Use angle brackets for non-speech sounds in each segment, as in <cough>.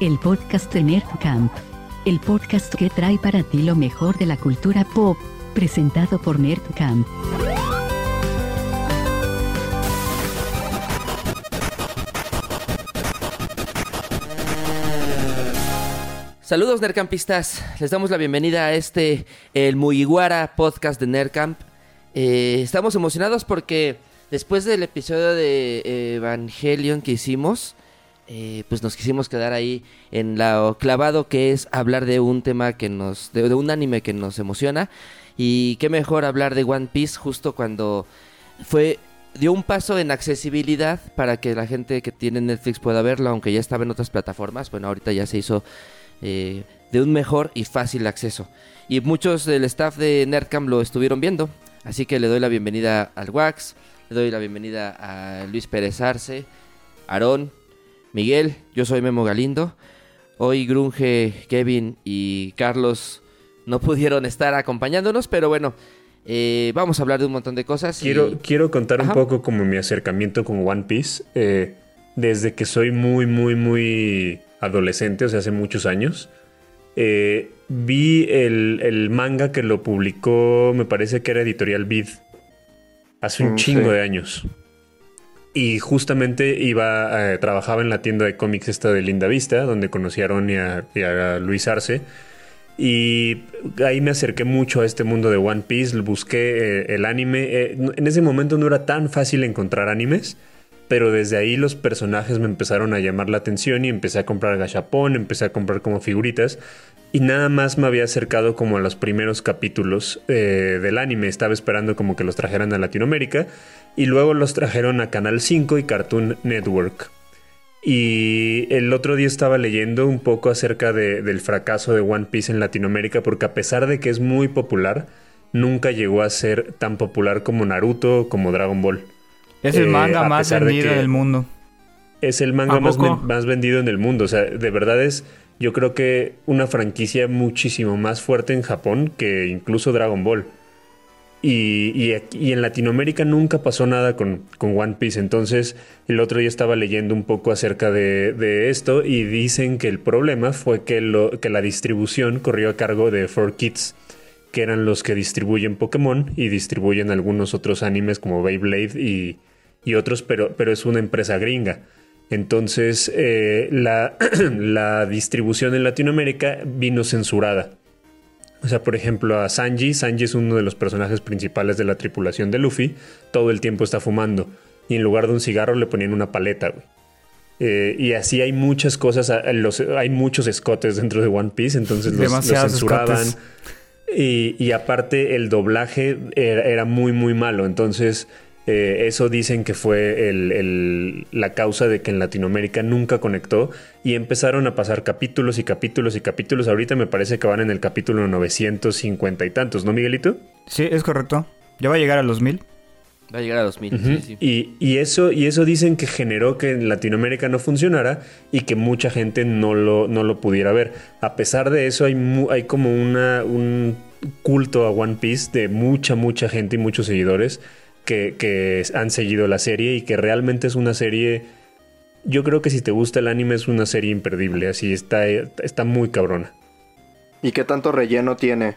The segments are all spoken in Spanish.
el podcast de Nerdcamp. El podcast que trae para ti lo mejor de la cultura pop, presentado por Nerdcamp. Saludos Nerdcampistas, les damos la bienvenida a este, el Mugiwara podcast de Nerdcamp. Eh, estamos emocionados porque después del episodio de Evangelion que hicimos, eh, pues nos quisimos quedar ahí en lo clavado que es hablar de un tema que nos, de, un anime que nos emociona. Y qué mejor hablar de One Piece justo cuando fue dio un paso en accesibilidad para que la gente que tiene Netflix pueda verlo, aunque ya estaba en otras plataformas. Bueno, ahorita ya se hizo eh, de un mejor y fácil acceso. Y muchos del staff de Nerdcam lo estuvieron viendo, así que le doy la bienvenida al Wax, le doy la bienvenida a Luis Pérez Arce, Aarón, Miguel, yo soy Memo Galindo. Hoy Grunge, Kevin y Carlos no pudieron estar acompañándonos, pero bueno, eh, vamos a hablar de un montón de cosas. Quiero, y- quiero contar Ajá. un poco como mi acercamiento con One Piece. eh, desde que soy muy, muy, muy adolescente, o sea, hace muchos años. eh, vi el, el manga que lo publicó, me parece que era Editorial Vid. Hace un Mm, chingo sí. de años. Y justamente iba, eh, trabajaba en la tienda de cómics esta de Linda Vista, donde conocí a y a, Luis Arce. Y ahí me acerqué mucho a este mundo de One Piece, busqué eh, el anime. Eh, en ese momento no era tan fácil encontrar animes, pero desde ahí los personajes me empezaron a llamar la atención y empecé a comprar gachapón, empecé a comprar como figuritas. Y nada más me había acercado como a los primeros capítulos eh, del anime. Estaba esperando como que los trajeran a Latinoamérica. Y luego los trajeron a Canal 5 y Cartoon Network. Y el otro día estaba leyendo un poco acerca de- del fracaso de One Piece en Latinoamérica, porque a pesar de que es muy popular, nunca llegó a ser tan popular como Naruto o como Dragon Ball. Es el Eh, manga más de vendido del mundo. Es el manga ¿A más, más vendido en el mundo. O sea, de verdad es, yo creo que una franquicia muchísimo más fuerte en Japón que incluso Dragon Ball. Y, y en Latinoamérica nunca pasó nada con, con One Piece. Entonces, el otro día estaba leyendo un poco acerca de, de esto y dicen que el problema fue que, lo, que la distribución corrió a cargo de 4Kids, que eran los que distribuyen Pokémon y distribuyen algunos otros animes como Beyblade y, y otros, pero, pero es una empresa gringa. Entonces, eh, la, <clears throat> la distribución en Latinoamérica vino censurada. O sea, por ejemplo, a Sanji. Sanji es uno de los personajes principales de la tripulación de Luffy. Todo el tiempo está fumando. Y en lugar de un cigarro le ponían una paleta, güey. Eh, y así hay muchas cosas. los- hay muchos escotes dentro de One Piece. Entonces los, censuraban. Y, y aparte el doblaje era, era muy, muy malo. Entonces eh, eso dicen que fue el- el- la causa de que en Latinoamérica nunca conectó y empezaron a pasar capítulos y capítulos y capítulos. Ahorita me parece que van en el capítulo 950 y tantos, ¿no, Miguelito? Sí, es correcto. Ya va a llegar a los mil. Va a llegar a 2000. Ujú. sí, sí. Y, y eso, y eso dicen que generó que en Latinoamérica no funcionara y que mucha gente no lo, no lo pudiera ver. A pesar de eso, hay, mu- hay como una, un culto a One Piece de mucha, mucha gente y muchos seguidores que, que han seguido la serie y que realmente es una serie. Yo creo que si te gusta el anime es una serie imperdible. Así está, está muy cabrona. ¿Y qué tanto relleno tiene?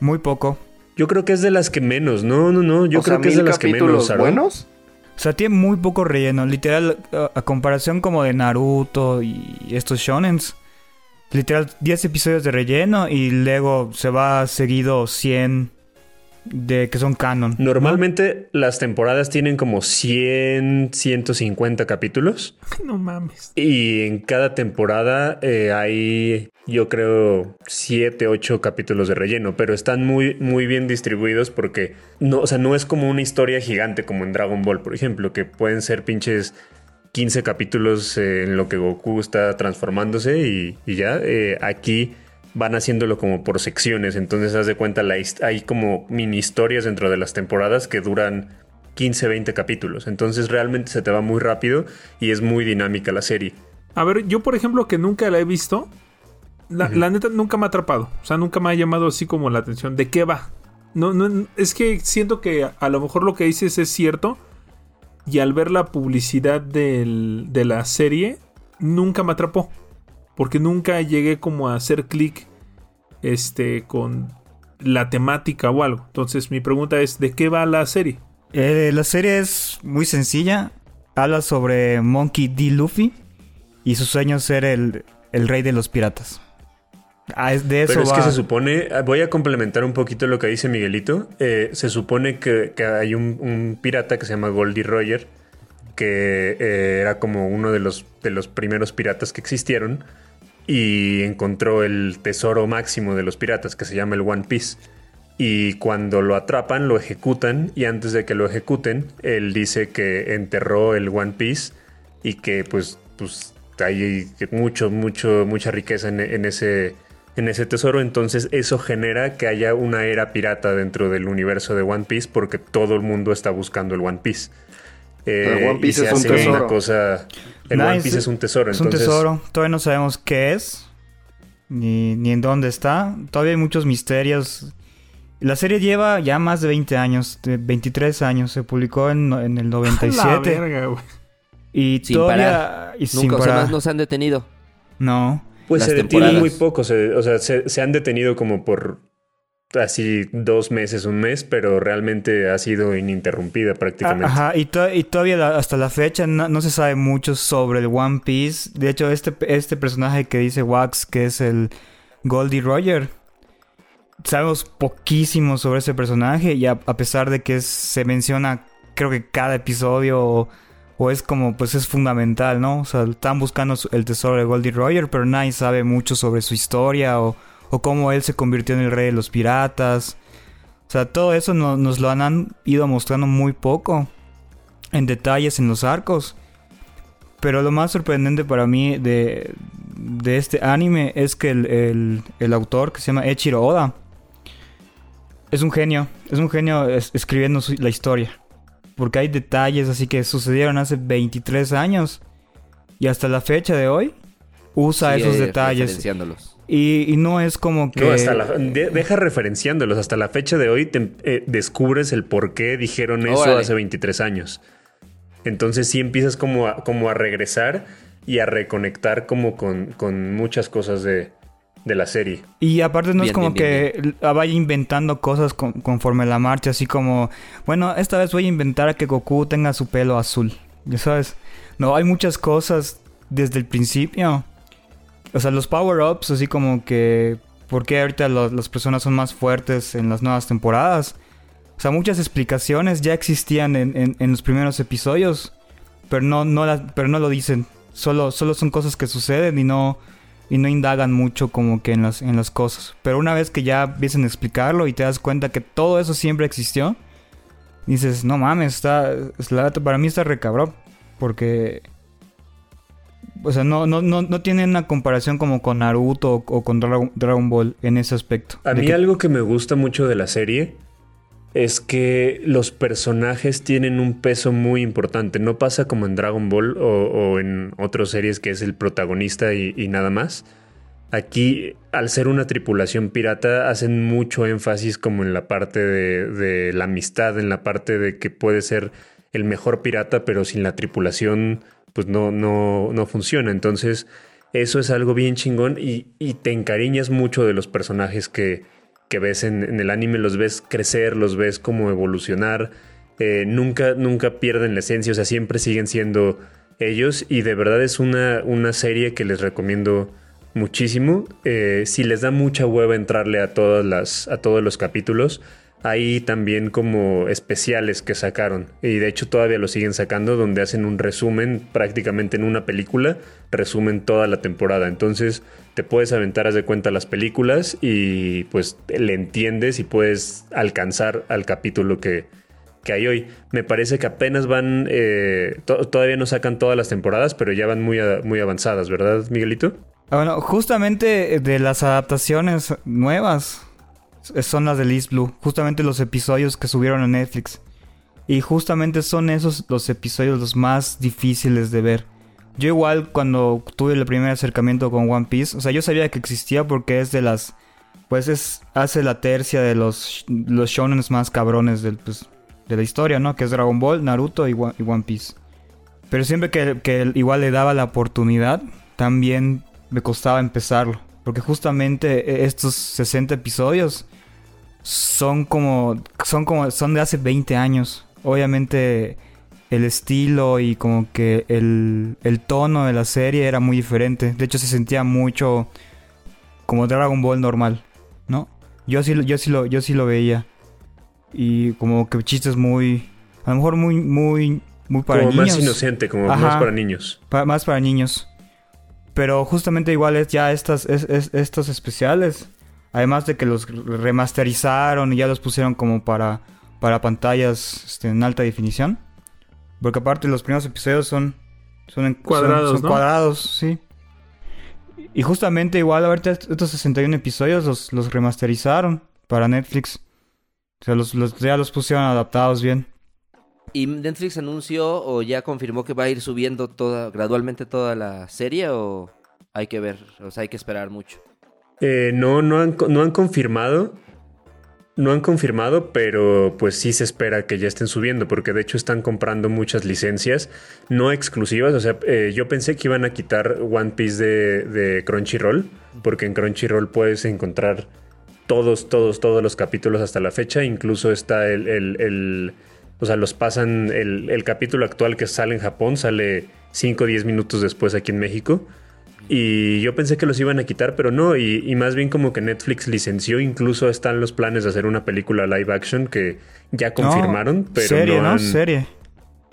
Muy poco. Yo creo que es de las que menos. No, no, no. Yo o creo sea, que es de las que menos. Aaron. buenos. O sea, tiene muy poco relleno. Literal, a, a comparación como de Naruto y estos shonens. Literal, 10 episodios de relleno y luego se va seguido 100 de que son canon. ¿no? Normalmente las temporadas tienen como 100, 150 capítulos <laughs> No mames. y en cada temporada eh, hay yo creo 7, 8 capítulos de relleno, pero están muy, muy bien distribuidos porque no, o sea, no es como una historia gigante como en Dragon Ball, por ejemplo, que pueden ser pinches 15 capítulos eh, en lo que Goku está transformándose y, y ya eh, aquí van haciéndolo como por secciones. Entonces, haz de cuenta, la hay como mini historias dentro de las temporadas que duran 15, 20 capítulos. Entonces, realmente se te va muy rápido y es muy dinámica la serie. A ver, yo por ejemplo que nunca la he visto, la, la neta nunca me ha atrapado. O sea, nunca me ha llamado así como la atención. ¿De qué va? No, no, es que siento que a, a lo mejor lo que dices es cierto. Y al ver la publicidad del- de la serie, nunca me atrapó. Porque nunca llegué como a hacer clic este, con la temática o algo. Entonces mi pregunta es, ¿de qué va la serie? Eh, la serie es muy sencilla. Habla sobre Monkey D. Luffy y su sueño es ser el, el rey de los piratas. Ah, es de eso Pero es que se supone, ah, voy a complementar un poquito lo que dice Miguelito. Eh, se supone que, que hay un, un pirata que se llama Goldie Roger, que eh, era como uno de los, de los primeros piratas que existieron y encontró el tesoro máximo de los piratas, que se llama el One Piece. Y cuando lo atrapan, lo ejecutan y antes de que lo ejecuten, él dice que enterró el One Piece y que pues, pues hay mucho, mucho, mucha riqueza en, en ese, en ese tesoro. Entonces eso genera que haya una era pirata dentro del universo de One Piece porque todo el mundo está buscando el One Piece. Eh, El One Piece y se es un tesoro. Una cosa, el. One Piece es un tesoro. Es un tesoro. Todavía no sabemos qué es. Ni, ni en dónde está. Todavía hay muchos misterios. La serie lleva ya más de 20 años. De 23 años. Se publicó en, en el <laughs> La 97. verga, güey. y Sin todavía... parar. Y sin Nunca, o sea, parar. más no se han detenido. No. Pues las se detienen muy poco, se- o sea, se, se han detenido como por así dos meses, un mes, pero realmente ha sido ininterrumpida prácticamente. Ah, Ajá, y, to- y todavía hasta la fecha no, se sabe mucho sobre el One Piece. De hecho, este, este personaje que dice Wax, que es el Goldie Roger, sabemos poquísimo sobre ese personaje y a, pesar de que se menciona, creo que cada episodio o, o es como, pues es fundamental, ¿no? O sea, están buscando el tesoro de Goldie Roger, pero nadie sabe mucho sobre su historia o, o cómo él se convirtió en el rey de los piratas. O sea, todo eso no- nos lo han, ido mostrando muy poco en detalles en los arcos. Pero lo más sorprendente para mí de, de este anime es que el, el- el autor, que se llama Echiro Oda, es un genio. Es un genio es- escribiendo su- la historia. Porque hay detalles así que sucedieron hace 23 años. Y hasta la fecha de hoy usa esos detalles. Y, y no es como que... No, hasta la- de- deja referenciándolos. Hasta la fecha de hoy te- eh, descubres el por qué dijeron eso Órale. hace 23 años. Entonces sí empiezas como a, como a regresar y a reconectar como con, con muchas cosas de, de la serie. Y aparte no es Bien, como bien, bien, que vaya inventando cosas con- conforme la marcha, así como, bueno, esta vez voy a inventar a que Goku tenga su pelo azul, ya sabes. No, hay muchas cosas desde el principio. O sea, los power-ups, así como que, ¿por qué ahorita las personas son más fuertes en las nuevas temporadas? O sea, muchas explicaciones ya existían en, en- los primeros episodios, pero no, no, las- pero no lo dicen. Solo, solo son cosas que suceden y no, y no indagan mucho como que en las, en las cosas. Pero una vez que ya empiezan a explicarlo y te das cuenta que todo eso siempre existió, dices, no mames, está, la para mí está recabrón. Porque, o sea, no, no, no, no tiene una comparación como con Naruto o, o con Dragon, Dragon Ball en ese aspecto. A mí que- algo que me gusta mucho de la serie es que los personajes tienen un peso muy importante. No pasa como en Dragon Ball o, o en otras series que es el protagonista y, y nada más. Aquí, al ser una tripulación pirata, hacen mucho énfasis como en la parte de, de la amistad, en la parte de que puede ser el mejor pirata, pero sin la tripulación, pues no, no, no funciona. Entonces, eso es algo bien chingón y, y te encariñas mucho de los personajes que, que ves en, el anime, los ves crecer, los ves como evolucionar. Eh, nunca, nunca pierden la esencia, o sea, siempre siguen siendo ellos y de verdad es una, una serie que les recomiendo muchísimo. Eh, si les da mucha hueva entrarle a todas las, a todos los capítulos, hay también como especiales que sacaron y de hecho todavía lo siguen sacando donde hacen un resumen prácticamente en una película, resumen toda la temporada. Entonces te puedes aventar haz de cuenta las películas y pues le entiendes y puedes alcanzar al capítulo que, que hay hoy. Me parece que apenas van, eh, to- todavía no sacan todas las temporadas, pero ya van muy, muy avanzadas, ¿verdad, Miguelito? Ah, Bueno, justamente de las adaptaciones nuevas son las de East Blue. Justamente los episodios que subieron a Netflix. Y justamente son esos los episodios los más difíciles de ver. Yo igual cuando tuve el primer acercamiento con One Piece, o sea, yo sabía que existía porque es de las... Pues es... Hace la tercia de los, los shonens más cabrones del, pues, de la historia, ¿no? Que es Dragon Ball, Naruto y One, y One Piece. Pero siempre que, que igual le daba la oportunidad, también me costaba empezarlo. Porque justamente eh, estos 60 episodios son como, son como, son de hace 20 años. Obviamente el estilo y como que el, el tono de la serie era muy diferente. De hecho se sentía mucho como Dragon Ball normal, ¿no? Yo sí, yo sí, lo, yo sí lo veía. Y como que chistes muy... A lo mejor muy, muy, muy para como niños. más inocente, como Ajá. más para niños. Pa- más para niños. Pero justamente igual es ya estas, es- es- estos especiales. Además de que los remasterizaron y ya los pusieron como para, para pantallas este, en alta definición. Porque aparte los primeros episodios son, son, en- Cuadrados, son ¿no? cuadrados, sí. Y justamente igual ahorita est- estos 61 episodios los, los remasterizaron para Netflix. O sea, los, los- ya los pusieron adaptados bien. ¿Y Netflix anunció o ya confirmó que va a ir subiendo toda, gradualmente toda la serie o hay que ver, o sea, hay que esperar mucho? Eh, no, no han, no han confirmado. No han confirmado, pero pues sí se espera que ya estén subiendo, porque de hecho están comprando muchas licencias no exclusivas. O sea, eh, yo pensé que iban a quitar One Piece de, de Crunchyroll, porque en Crunchyroll puedes encontrar todos, todos, todos los capítulos hasta la fecha. Incluso está el. el- el- o sea, los pasan. El, el capítulo actual que sale en Japón sale 5 o 10 minutos después aquí en México. Y yo pensé que los iban a quitar, pero no. Y, y más bien como que Netflix licenció. Incluso están los planes de hacer una película live action que ya confirmaron, No, pero serie, no ¿no? han- Serie.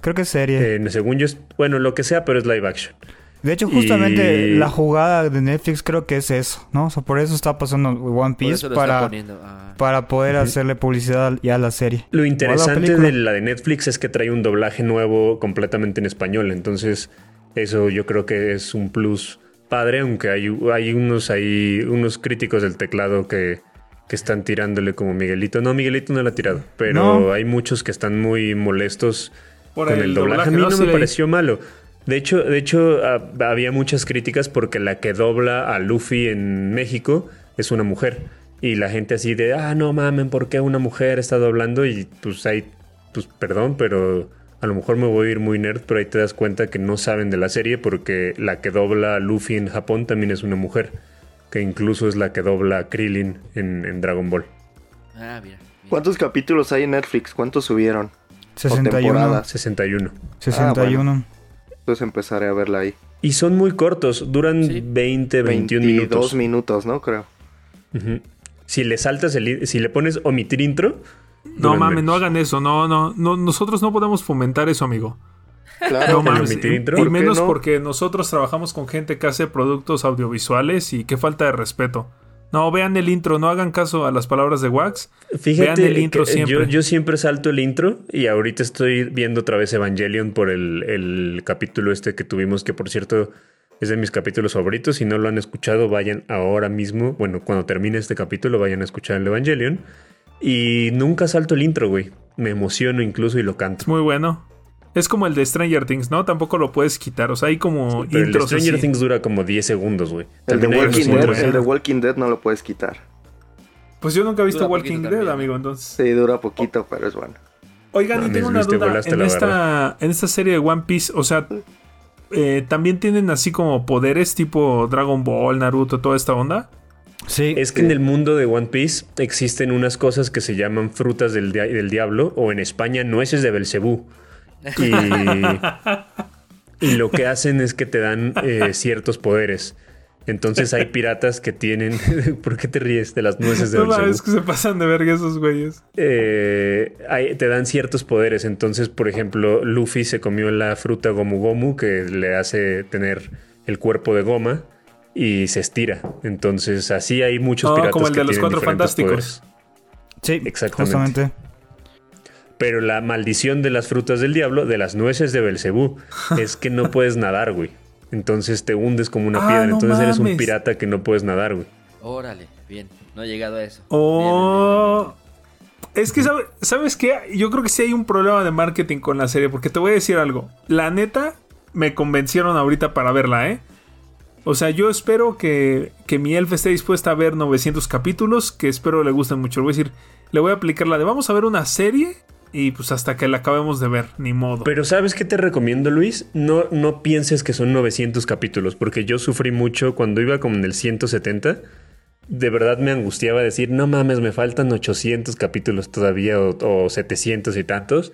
Creo que es serie. eh, según yo, es- bueno, lo que sea, pero es live action. De hecho, justamente Y- la jugada de Netflix creo que es eso, ¿no? O sea, por eso está pasando One Piece para, ah. para poder hacerle publicidad ya a la serie. Lo la interesante de la de Netflix es que trae un doblaje nuevo completamente en español. Entonces, eso yo creo que es un plus padre, aunque hay, hay unos hay unos críticos del teclado que, que están tirándole como Miguelito. No, Miguelito no lo ha tirado, pero No. hay muchos que están muy molestos Por con el, doblaje. A mí no, me leí. pareció malo. De hecho, de hecho había muchas críticas porque la que dobla a Luffy en México es una mujer. Y la gente así de, ah, no mamen, ¿por qué una mujer está doblando? Y pues ahí, pues perdón, pero a lo mejor me voy a ir muy nerd, pero ahí te das cuenta que no saben de la serie porque la que dobla a Luffy en Japón también es una mujer. Que incluso es la que dobla a Krillin en, en Dragon Ball. Ah, mira. mira. ¿Cuántos capítulos hay en Netflix? ¿Cuántos subieron? 61. temporada. 61. 61. Entonces empezaré a verla ahí. Y son muy cortos, duran Sí. 20, 21 22 minutos. minutos, ¿no? Creo. Si le saltas el, i- si le pones omitir intro, No mames, no hagan eso. No, no, no. Nosotros no podemos fomentar eso, amigo. Claro, No ¿El mames. Y, intro? y ¿Por qué menos no? porque nosotros trabajamos con gente que hace productos audiovisuales y qué falta de respeto. No, vean el intro, no hagan caso a las palabras de Wax. Fíjate, Vean el intro que siempre. Yo, yo siempre salto el intro y ahorita estoy viendo otra vez Evangelion por el, el capítulo este que tuvimos, que por cierto es de mis capítulos favoritos. Si no lo han escuchado, vayan ahora mismo. Bueno, cuando termine este capítulo, vayan a escuchar el Evangelion. Y nunca salto el intro, güey. Me emociono incluso y lo canto. Muy bueno. Es como el de Stranger Things, ¿no? Tampoco lo puedes quitar. O sea, hay como Pero el de intros Stranger así. Things dura como 10 segundos, güey. el de Walking Dead, buenos. el de Walking Dead no lo puedes quitar. Pues yo nunca he visto Dura Walking Dead, también. amigo, entonces. Sí, dura poquito, pero es bueno. Oigan, y Mames, tengo una duda. En esta, en esta serie de One Piece, o sea, eh, ¿también tienen así como poderes tipo Dragon Ball, Naruto, toda esta onda? Sí. Es que en el mundo de One Piece existen unas cosas que se llaman frutas del, dia- del diablo o en España nueces de Belcebú. Y, <laughs> y lo que hacen es que te dan eh, ciertos poderes. Entonces hay piratas que tienen... <laughs> ¿Por qué te ríes de las nueces de No Belcebú? mames, que se pasan de verga esos güeyes. Eh, hay- te dan ciertos poderes. Entonces, por ejemplo, Luffy se comió la fruta Gomu Gomu que le hace tener el cuerpo de goma y se estira. Entonces, así hay muchos Ah, piratas como el que de los Cuatro Fantásticos. poderes. Sí, Exactamente. justamente. Pero la maldición de las frutas del diablo, de las nueces de Belcebú, <laughs> es que no puedes nadar, güey. Entonces te hundes como una Ah, piedra. no Entonces eres un pirata que no puedes nadar, güey. Órale, bien. No he llegado a eso. Oh. Es que, ¿sabe- ¿sabes qué? Yo creo que sí hay un problema de marketing con la serie, porque te voy a decir algo. La neta, me convencieron ahorita para verla, ¿eh? O sea, yo espero que, que mi elfa esté dispuesta a ver 900 capítulos, que espero le gusten mucho. Le voy a decir, le voy a aplicar la de vamos a ver una serie Y pues hasta que la acabemos de ver, ni modo. Pero ¿sabes qué te recomiendo, Luis? No, no pienses que son 900 capítulos, porque yo sufrí mucho cuando iba como en el 170. De verdad me angustiaba decir, no mames, me faltan 800 capítulos todavía o, o 700 y tantos.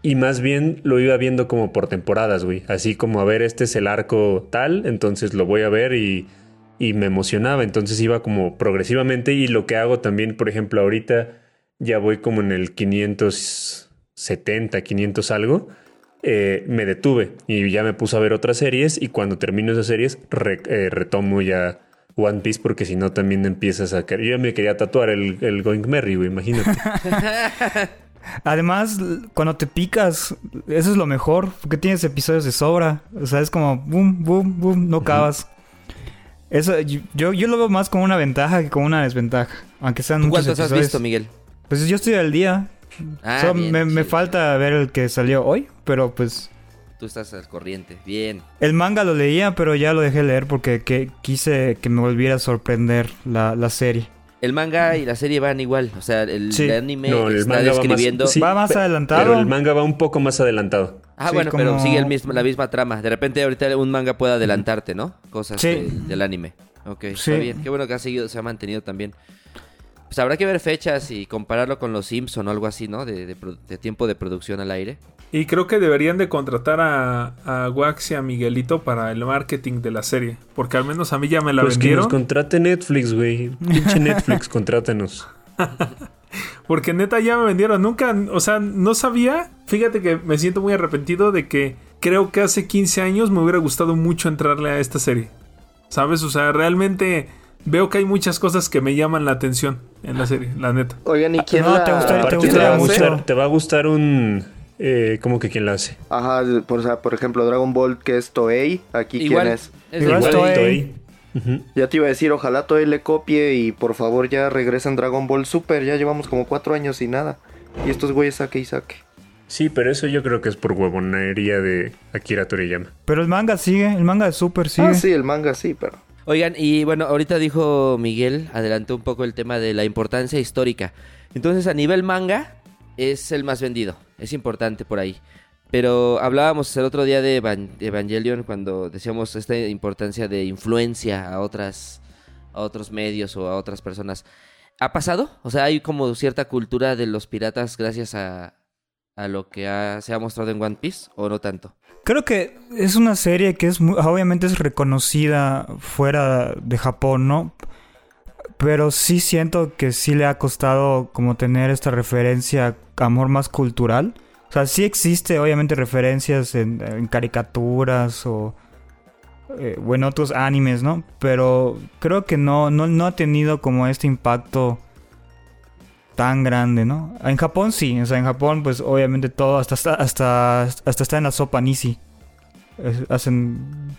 Y más bien lo iba viendo como por temporadas, güey. Así como, a ver, este es el arco tal, entonces lo voy a ver y, y me emocionaba. Entonces iba como progresivamente y lo que hago también, por ejemplo, ahorita ya voy como en el 570, 500 algo, eh, me detuve y ya me puse a ver otras series y cuando termino esas series re- eh, retomo ya One Piece porque si no también empiezas a... Yo ya me quería tatuar el, el Going Merry, güey, imagínate. <laughs> Además, cuando te picas, eso es lo mejor, porque tienes episodios de sobra. O sea, es como boom, boom, boom, no acabas. Eso, yo, yo lo veo más como una ventaja que como una desventaja. Aunque sean ¿Tú muchos cuántos has visto, Miguel? Pues yo estoy al día. Ah, bien, me, me sí. falta ver el que salió hoy, pero pues... Tú estás al corriente. Bien. El manga lo leía, pero ya lo dejé leer porque que- quise que me volviera a sorprender la, la serie. El manga y la serie van igual. O sea, el, Sí. anime No, el está manga va más- describiendo. sí, Va más adelantado. Pero el manga va un poco más adelantado. Ah, Sí, bueno, pero sigue el mismo, la misma trama. De repente ahorita un manga puede adelantarte, ¿no? Cosas Sí. del, del anime. Ok, Sí. está bien. Qué bueno que ha seguido, se ha mantenido también. Pues habrá que ver fechas y compararlo con los Simpson o algo así, ¿no? De, de produ- de tiempo de producción al aire. Y creo que deberían de contratar a, a Wax y a Miguelito para el marketing de la serie. Porque al menos a mí ya me la pues que vendieron. nos contrate Netflix, güey. Pinche Netflix, <laughs> contrátenos. Porque neta ya me vendieron. Nunca, o sea, no sabía. Fíjate que me siento muy arrepentido de que creo que hace 15 años me hubiera gustado mucho entrarle a esta serie. ¿Sabes? O sea, realmente veo que hay muchas cosas que me llaman la atención en la serie, la neta. Oigan, ¿y quién No, la, te gustaría- te gustaría mucho. te va a gustar un... Eh, ¿Cómo que quién la hace? Ajá, por, o sea, por ejemplo, Dragon Ball, que es Toei. Aquí, Igual. ¿quién es? Es Igual igual. Toei. Ya te iba a decir, ojalá Toei le copie y por favor ya regresen Dragon Ball Super. Ya llevamos como cuatro años y nada. Y estos güeyes saque y saque. Sí, pero eso yo creo que es por huevonería de Akira Toriyama. Pero el manga sigue, el manga de Super sigue. Ah, sí, el manga sí, pero... Oigan, y bueno, ahorita dijo Miguel, adelantó un poco el tema de la importancia histórica. Entonces, a nivel manga, es el más vendido. Es importante por ahí. Pero hablábamos el otro día de Evan- de Evangelion cuando decíamos esta importancia de influencia a otras a otros medios o a otras personas. ¿Ha pasado? O sea, hay como cierta cultura de los piratas gracias a, a lo que ha- se ha mostrado en One Piece o no tanto. Creo que es una serie que es mu- obviamente es reconocida fuera de Japón, ¿no? Pero sí siento que sí le ha costado como tener esta referencia, amor más cultural. O sea, sí existe obviamente referencias en, caricaturas o, eh, o en otros animes, ¿no? Pero creo que no, no, no ha tenido como este impacto tan grande, ¿no? En Japón sí, o sea, en Japón pues obviamente todo, hasta, hasta, hasta, está en la sopa Nisi. Hacen...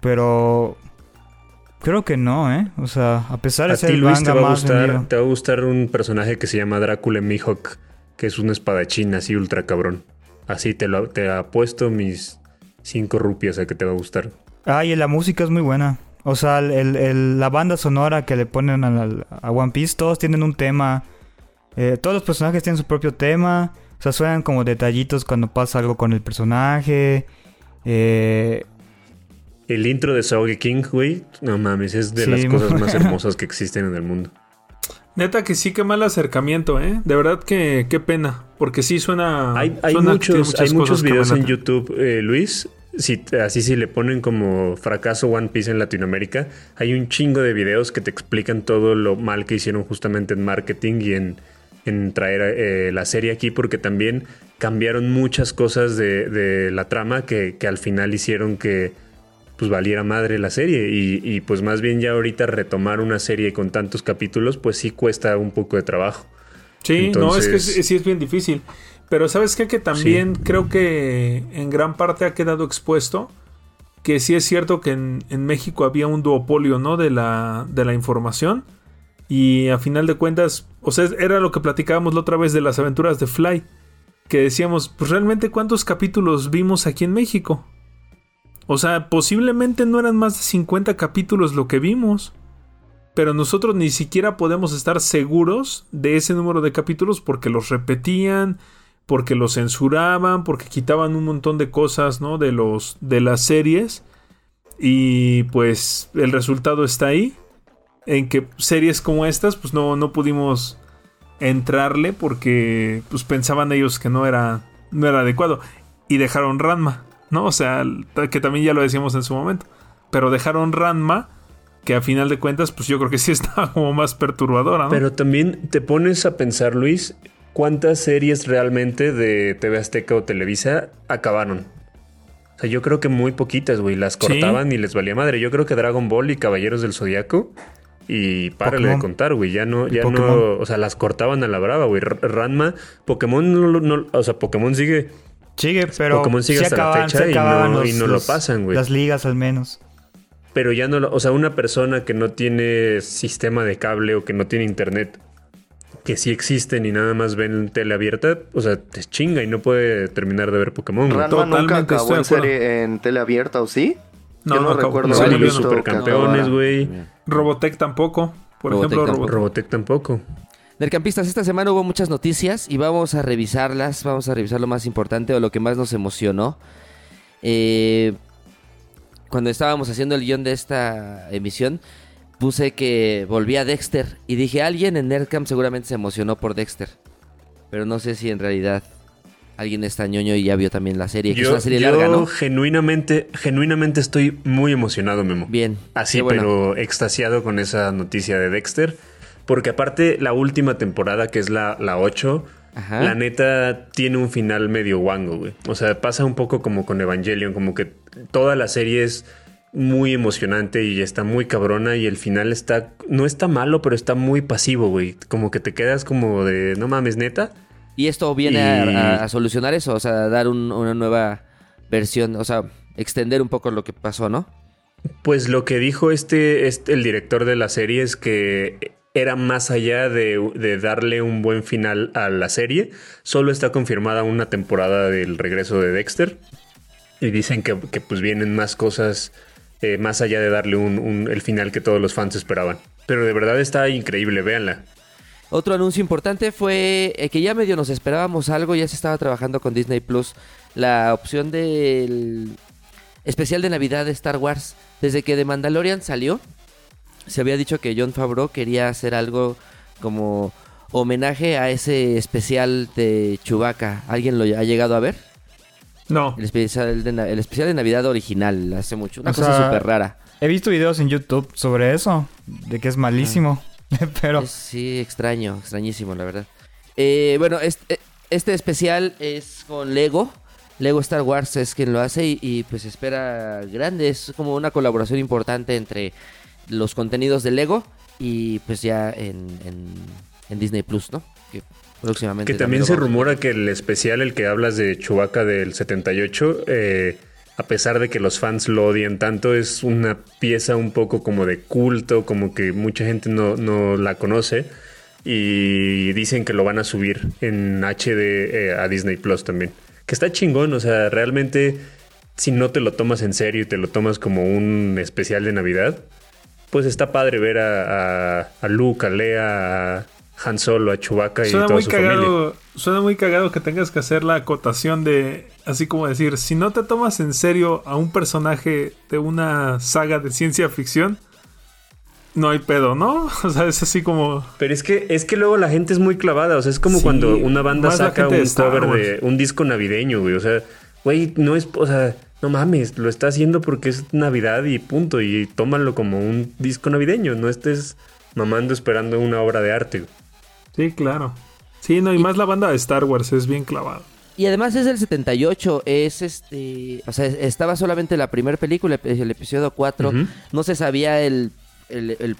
Pero... Creo que no, ¿eh? O sea, a pesar de A ser ti, el Luis, te va, a más gustar, vendido. te va a gustar un personaje que se llama Drácula Mihawk, que es un espadachín así ultra cabrón. Así te lo te apuesto mis cinco rupias a que te va a gustar. Ah, y la música es muy buena. O sea, el- el- el- la banda sonora que le ponen a, la- a One Piece, todos tienen un tema. Eh, todos los personajes tienen su propio tema. O sea, suenan como detallitos cuando pasa algo con el personaje. Eh, El intro de Soge King, güey, no mames, es de Sí, las cosas más <laughs> hermosas que existen en el mundo. Neta que sí, qué mal acercamiento, ¿eh? De verdad que qué pena. Porque sí suena. Hay, hay suena muchos, hay muchos videos en. YouTube, eh, Luis. Si, así si le ponen como fracaso One Piece en Latinoamérica, hay un chingo de videos que te explican todo lo mal que hicieron justamente en marketing y en, en traer eh, la serie aquí, porque también cambiaron muchas cosas de, de la trama que, que al final hicieron que pues valiera madre la serie. Y, y, pues más bien ya ahorita retomar una serie con tantos capítulos, pues sí cuesta un poco de trabajo. Sí, no, es que Entonces- es- sí es bien difícil. Pero ¿sabes qué? Que también creo que en gran parte ha quedado expuesto que sí es cierto que en, en México había un duopolio, ¿no? De la, de la información. Y a final de cuentas, o sea, era lo que platicábamos la otra vez de las aventuras de Fly. Que decíamos, pues realmente cuántos capítulos vimos aquí en México. O sea, posiblemente no eran más de 50 capítulos lo que vimos. Pero nosotros ni siquiera podemos estar seguros de ese número de capítulos porque los repetían porque lo censuraban, porque quitaban un montón de cosas, ¿no? De los de las series y pues el resultado está ahí en que series como estas pues no no pudimos entrarle porque pues pensaban ellos que no era no era adecuado y dejaron Ranma, ¿no? O sea, que también ya lo decíamos en su momento, pero dejaron Ranma que a final de cuentas, pues yo creo que sí <laughs> estaba como más perturbadora, ¿no? Pero también te pones a pensar, Luis, cuántas series realmente de TV Azteca o Televisa acabaron. O sea, yo creo que muy poquitas, güey. Las cortaban y les valía madre. Yo creo que Dragon Ball y Caballeros del Zodiaco. Y párale de contar, güey. Ya no, ya no. O sea, las cortaban a la brava, güey. Ranma, Pokémon no, O sea, Pokémon sigue. Sigue, pero. Pokémon sigue hasta la fecha y no, y no lo pasan, güey. Las ligas al menos pero ya no lo, o sea, una persona que no tiene sistema de cable o que no tiene internet, que sí existen y nada más ven tele abierta, o sea, te chinga y no puede terminar de ver Pokémon. ¿Ranma nunca acabó en serie en tele abierta o sí? No, no, recuerdo. No, ni los supercampeones, güey. Robotech tampoco. Por ejemplo, Robotech tampoco. Nercampistas, esta semana hubo muchas noticias y vamos a revisarlas, vamos a revisar lo más importante o lo que más nos emocionó. Eh, cuando estábamos haciendo el guion de esta emisión, puse que volvía Dexter. Y dije, alguien en Nerdcamp seguramente se emocionó por Dexter. Pero no sé si en realidad alguien está ñoño y ya vio también la serie. Que es una serie larga, ¿no? genuinamente, genuinamente estoy muy emocionado, Memo. Bien. Así, pero extasiado con esa noticia de Dexter. Porque aparte, la última temporada, que es la, la 8, la neta tiene un final medio guango, güey. O sea, pasa un poco como con Evangelion, como que toda la serie es muy emocionante y está muy cabrona y el final está, no está malo, pero está muy pasivo, güey. Como que te quedas como de, no mames, neta. Y esto viene a, solucionar eso, o sea, dar una nueva versión, o sea, extender un poco lo que pasó, ¿no? Pues lo que dijo este, este el director de la serie es que era más allá de, darle un buen final a la serie. Solo está confirmada una temporada del regreso de Dexter. Y dicen que, pues vienen más cosas eh, más allá de darle un, el final que todos los fans esperaban. Pero de verdad está increíble, véanla. Otro anuncio importante fue eh, que ya medio nos esperábamos algo, ya se estaba trabajando con Disney Plus la opción del especial de Navidad de Star Wars. Desde que The Mandalorian salió, se había dicho que John Favreau quería hacer algo como homenaje a ese especial de Chewbacca. ¿Alguien lo ha llegado a ver? No. El especial de, el especial de Navidad original, hace mucho. Una cosa súper rara. He visto videos en YouTube sobre eso, de que es malísimo. <laughs> Pero... sí, extraño, extrañísimo, la verdad. Eh, bueno, este, este, especial es con Lego. Lego Star Wars es quien lo hace y, y pues espera grande. Es como una colaboración importante entre los contenidos de Lego y pues ya en, en, Disney Plus, ¿no? Que próximamente. Que también, se rumora que el especial, el que hablas de Chewbacca del 78, eh, a pesar de que los fans lo odian tanto, es una pieza un poco como de culto, como que mucha gente no, no la conoce. Y dicen que lo van a subir en HD eh, a Disney Plus también. Que está chingón, o sea, realmente si no te lo tomas en serio y te lo tomas como un especial de Navidad, pues está padre ver a, a, Luke, a Lea, a Han Solo, a Chewbacca y toda muy su cagado, Suena muy cagado que tengas que hacer la acotación de, así como decir, si no te tomas en serio a un personaje de una saga de ciencia ficción, no hay pedo, ¿no? <laughs> O sea, es así como. Pero es que, es que luego la gente es muy clavada. O sea, es como cuando una banda saca un cover de un disco navideño, güey. O sea, güey, no es. O sea, no mames, lo está haciendo porque es Navidad y punto. Y tómalo como un disco navideño. No estés mamando esperando una obra de arte. Sí, claro. Sí, no, y, más la banda de Star Wars es bien clavada. Y además es del 78, es este. O sea, estaba solamente la primera película, el episodio 4. No se sabía el, el,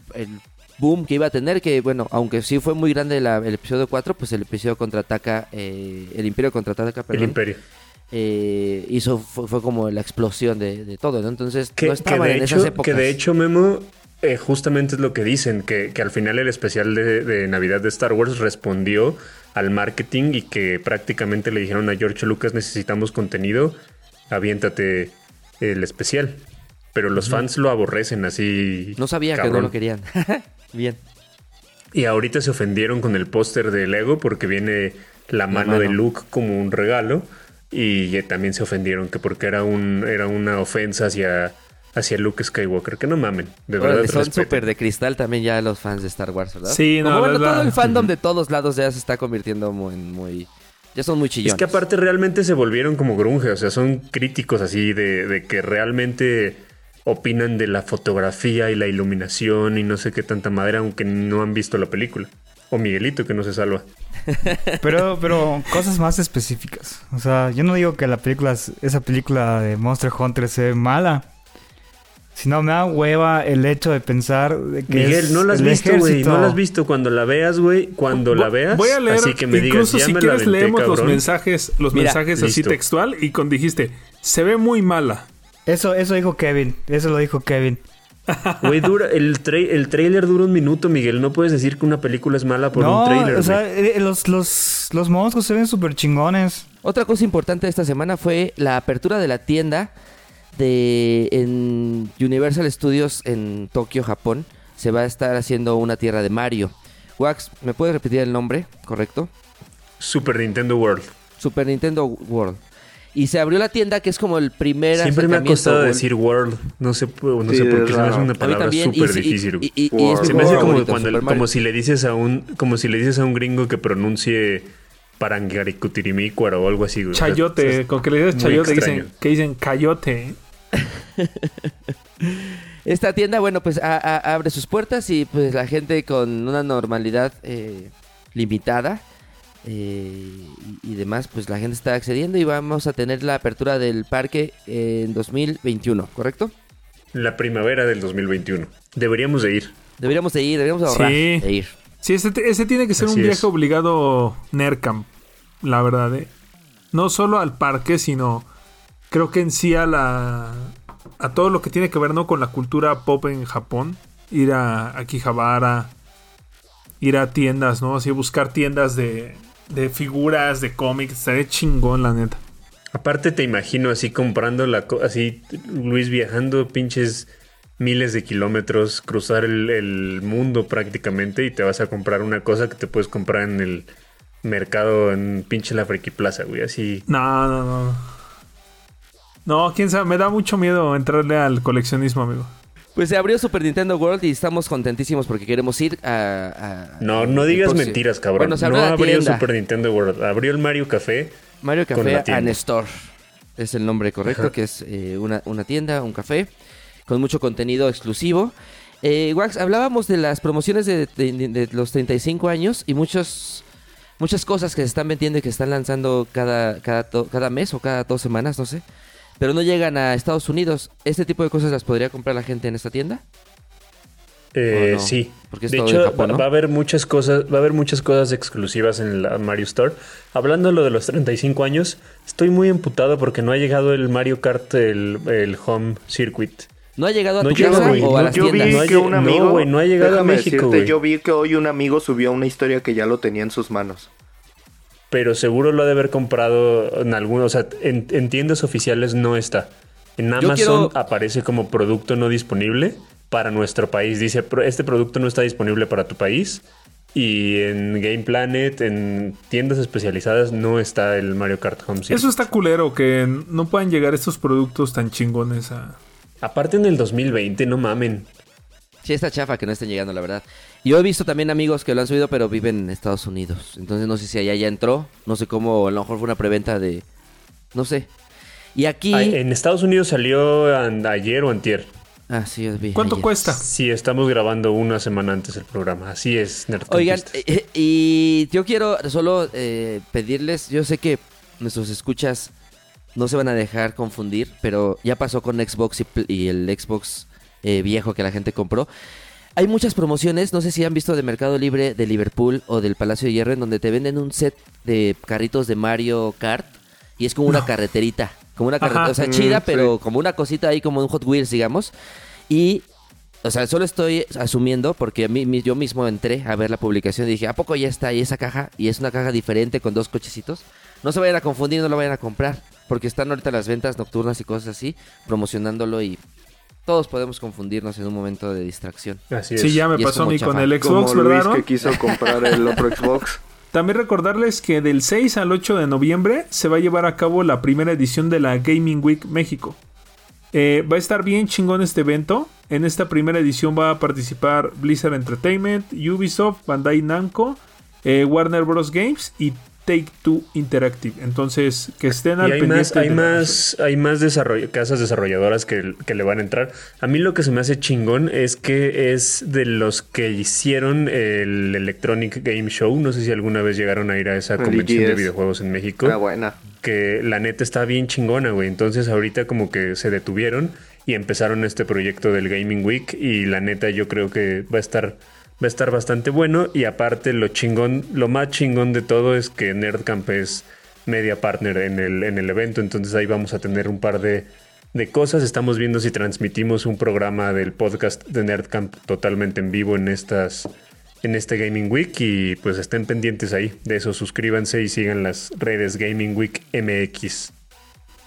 boom que iba a tener. Que bueno, aunque sí fue muy grande el episodio 4, pues el episodio contraataca. Eh, el Imperio contraataca, perdón. El Imperio eh, hizo fue, como la explosión de, todo, ¿no? Entonces que, no estaban en esas épocas. Que de hecho, Memo, eh, justamente es lo que dicen, que, al final el especial de, Navidad de Star Wars respondió al marketing y que prácticamente le dijeron a George Lucas necesitamos contenido, aviéntate el especial. Pero los fans lo aborrecen así. No sabía que no lo querían. <laughs> Bien. Y ahorita se ofendieron con el póster de Lego porque viene la mano, de mano. Luke como un regalo y también se ofendieron que porque era un era una ofensa hacia hacia Luke Skywalker, que no mamen, de Órale, verdad son súper de cristal también ya los fans de Star Wars, ¿verdad? Sí, no, Como, bueno, la- todo el fandom de todos lados ya se está convirtiendo muy... muy ya son muy chillones. Es que aparte realmente se volvieron como grunge, o sea, son críticos así de, de que realmente opinan de la fotografía y la iluminación y no sé qué tanta madera, aunque no han visto la película. O Miguelito que no se salva. <laughs> Pero, pero cosas más específicas. O sea, yo no digo que la película, esa película de Monster Hunter sea mala. Sino me da hueva el hecho de pensar de que Miguel, es no la has visto, güey. No la has visto. Cuando la veas, güey. Cuando la veas. Voy a leer, así que me incluso digas, ya si quieres aventé, leemos los mensajes, los Mira, mensajes así textual y con dijiste, se ve muy mala. Eso, eso dijo Kevin. Eso lo dijo Kevin. Güey, dura, el, tra- el trailer dura un minuto, Miguel. No puedes decir que una película es mala por no, un trailer. o sea, eh, los, los, los monstruos se ven súper chingones. Otra cosa importante de esta semana fue la apertura de la tienda de en Universal Studios en Tokio, Japón. Se va a estar haciendo una tierra de Mario. Wax, ¿me puedes repetir el nombre? ¿Correcto? Super Nintendo World. Super Nintendo World. Y se abrió la tienda que es como el primer Siempre me ha costado decir World. No sé, no Sí, sé por es qué. Se me hace raro. una palabra súper difícil. y- y- es Se me hace como cuando como si le dices a un como si le dices a un gringo que pronuncie Parangaricutirimícuaro o algo así, güey. O sea, Chayote, es- con que le digas muy chayote, dicen, que dicen cayote. <laughs> Esta tienda, bueno, pues a- a- abre sus puertas y pues la gente con una normalidad eh, limitada eh, y, y demás, pues la gente está accediendo y vamos a tener la apertura del parque en 2021, ¿correcto? La primavera del 2021. Deberíamos de ir. Deberíamos de ir, deberíamos de ahorrar Sí. de ir. Sí, ese, tiene que ser Así un viaje es. obligado NERCAM, la verdad. ¿eh? No solo al parque, sino creo que en sí a la a todo lo que tiene que ver no con la cultura pop en Japón. Ir a Akihabara, ir a tiendas, ¿no? Así buscar tiendas de, de figuras, de cómics. Estaría chingón, la neta. Aparte te imagino así comprando la co- así Luis viajando pinches miles de kilómetros, cruzar el, el mundo prácticamente y te vas a comprar una cosa que te puedes comprar en el mercado en pinche la Friki Plaza, güey, así. No, no, no. No, quién sabe, me da mucho miedo entrarle al coleccionismo, amigo. Pues se abrió Super Nintendo World y estamos contentísimos porque queremos ir a... a- No, no digas mentiras, cabrón. Bueno, no abrió tienda. Super Nintendo World, abrió el Mario Café. Mario Café and Store. Es el nombre correcto, Ajá. que es eh, una, una tienda, un café, con mucho contenido exclusivo. Eh, Wax, hablábamos de las promociones de, de- de los 35 años y muchos, muchas cosas que se están vendiendo y que están lanzando cada, cada, to- cada mes o cada dos semanas, no sé. Pero no llegan a Estados Unidos. ¿Este tipo de cosas las podría comprar la gente en esta tienda? Eh. Sí. Porque es de todo de hecho, Japón, va, ¿no? va a haber muchas cosas, va a haber muchas cosas exclusivas en la Mario Store. Hablando de lo de los 35 años, estoy muy emputado porque no ha llegado el Mario Kart, el, el Home Circuit. ¿No ha llegado a No tu casa o a las yo vi tiendas? No ha que no, no llegado a México, decirte. Yo vi que hoy un amigo subió una historia que ya lo tenía en sus manos. Pero seguro lo ha de haber comprado en algunos, o sea, en, en tiendas oficiales no está. En Amazon quiero- aparece como producto no disponible para nuestro país. Dice, "Pro- este producto no está disponible para tu país. Y en Game Planet, en tiendas especializadas, no está el Mario Kart Home Circuit. Eso está culero, que no puedan llegar estos productos tan chingones a... Aparte en el 2020, no mamen. Sí, está chafa que no estén llegando, la verdad. Yo he visto también amigos que lo han subido, pero viven en Estados Unidos. Entonces no sé si allá ya entró. No sé cómo, a lo mejor fue una preventa de... No sé. Y aquí... Ay, en Estados Unidos salió ayer o antier. Ah, sí, yo vi ¿Cuánto ayer. cuesta? Sí, estamos grabando una semana antes el programa. Así es, Oigan, Nerdcampistas. eh, y yo quiero solo eh, pedirles, yo sé que nuestros escuchas no se van a dejar confundir, pero ya pasó con Xbox y el Xbox eh, viejo que la gente compró. Hay muchas promociones, no sé si han visto de Mercado Libre de Liverpool o del Palacio de Hierro, en donde te venden un set de carritos de Mario Kart y es como una carreterita, como una carretera, o sea, Mm, chida, sí. pero como una cosita ahí, como un Hot Wheels, digamos. Y o sea, solo estoy asumiendo porque a mí, yo mismo entré a ver la publicación y dije, ¿a poco ya está ahí esa caja? Y es una caja diferente con dos cochecitos. No se vayan a confundir, no lo vayan a comprar. Porque están ahorita las ventas nocturnas y cosas así, promocionándolo y todos podemos confundirnos en un momento de distracción. Así es. Sí, ya me Y pasó a como mí con el Como Xbox, Luis ¿verdad? que no? quiso comprar el otro Xbox. <laughs> También recordarles que del 6 al 8 de noviembre se va a llevar a cabo la primera edición de la Gaming Week México. Eh, va a estar bien chingón este evento. En esta primera edición va a participar Blizzard Entertainment, Ubisoft, Bandai Namco, eh, Warner Bros. Games y Take Two Interactive. Entonces, que estén al Y hay pendiente más, hay de- más, hay más desarroll- casas desarrolladoras que, que le van a entrar. A mí lo que se me hace chingón es que es de los que hicieron el Electronic Game Show. No sé si alguna vez llegaron a ir a esa El convención de EGS. videojuegos en México. Era buena. que la neta está bien chingona, güey. Entonces ahorita como que se detuvieron y empezaron este proyecto del Gaming Week y la neta yo creo que va a estar va a estar bastante bueno y aparte lo chingón, lo más chingón de todo es que Nerdcamp es media partner en el, en el evento, entonces ahí vamos a tener un par de, de cosas. Estamos viendo si transmitimos un programa del podcast de Nerdcamp totalmente en vivo en estas en este Gaming Week y pues estén pendientes ahí de eso, suscríbanse y sigan las redes Gaming Week MX.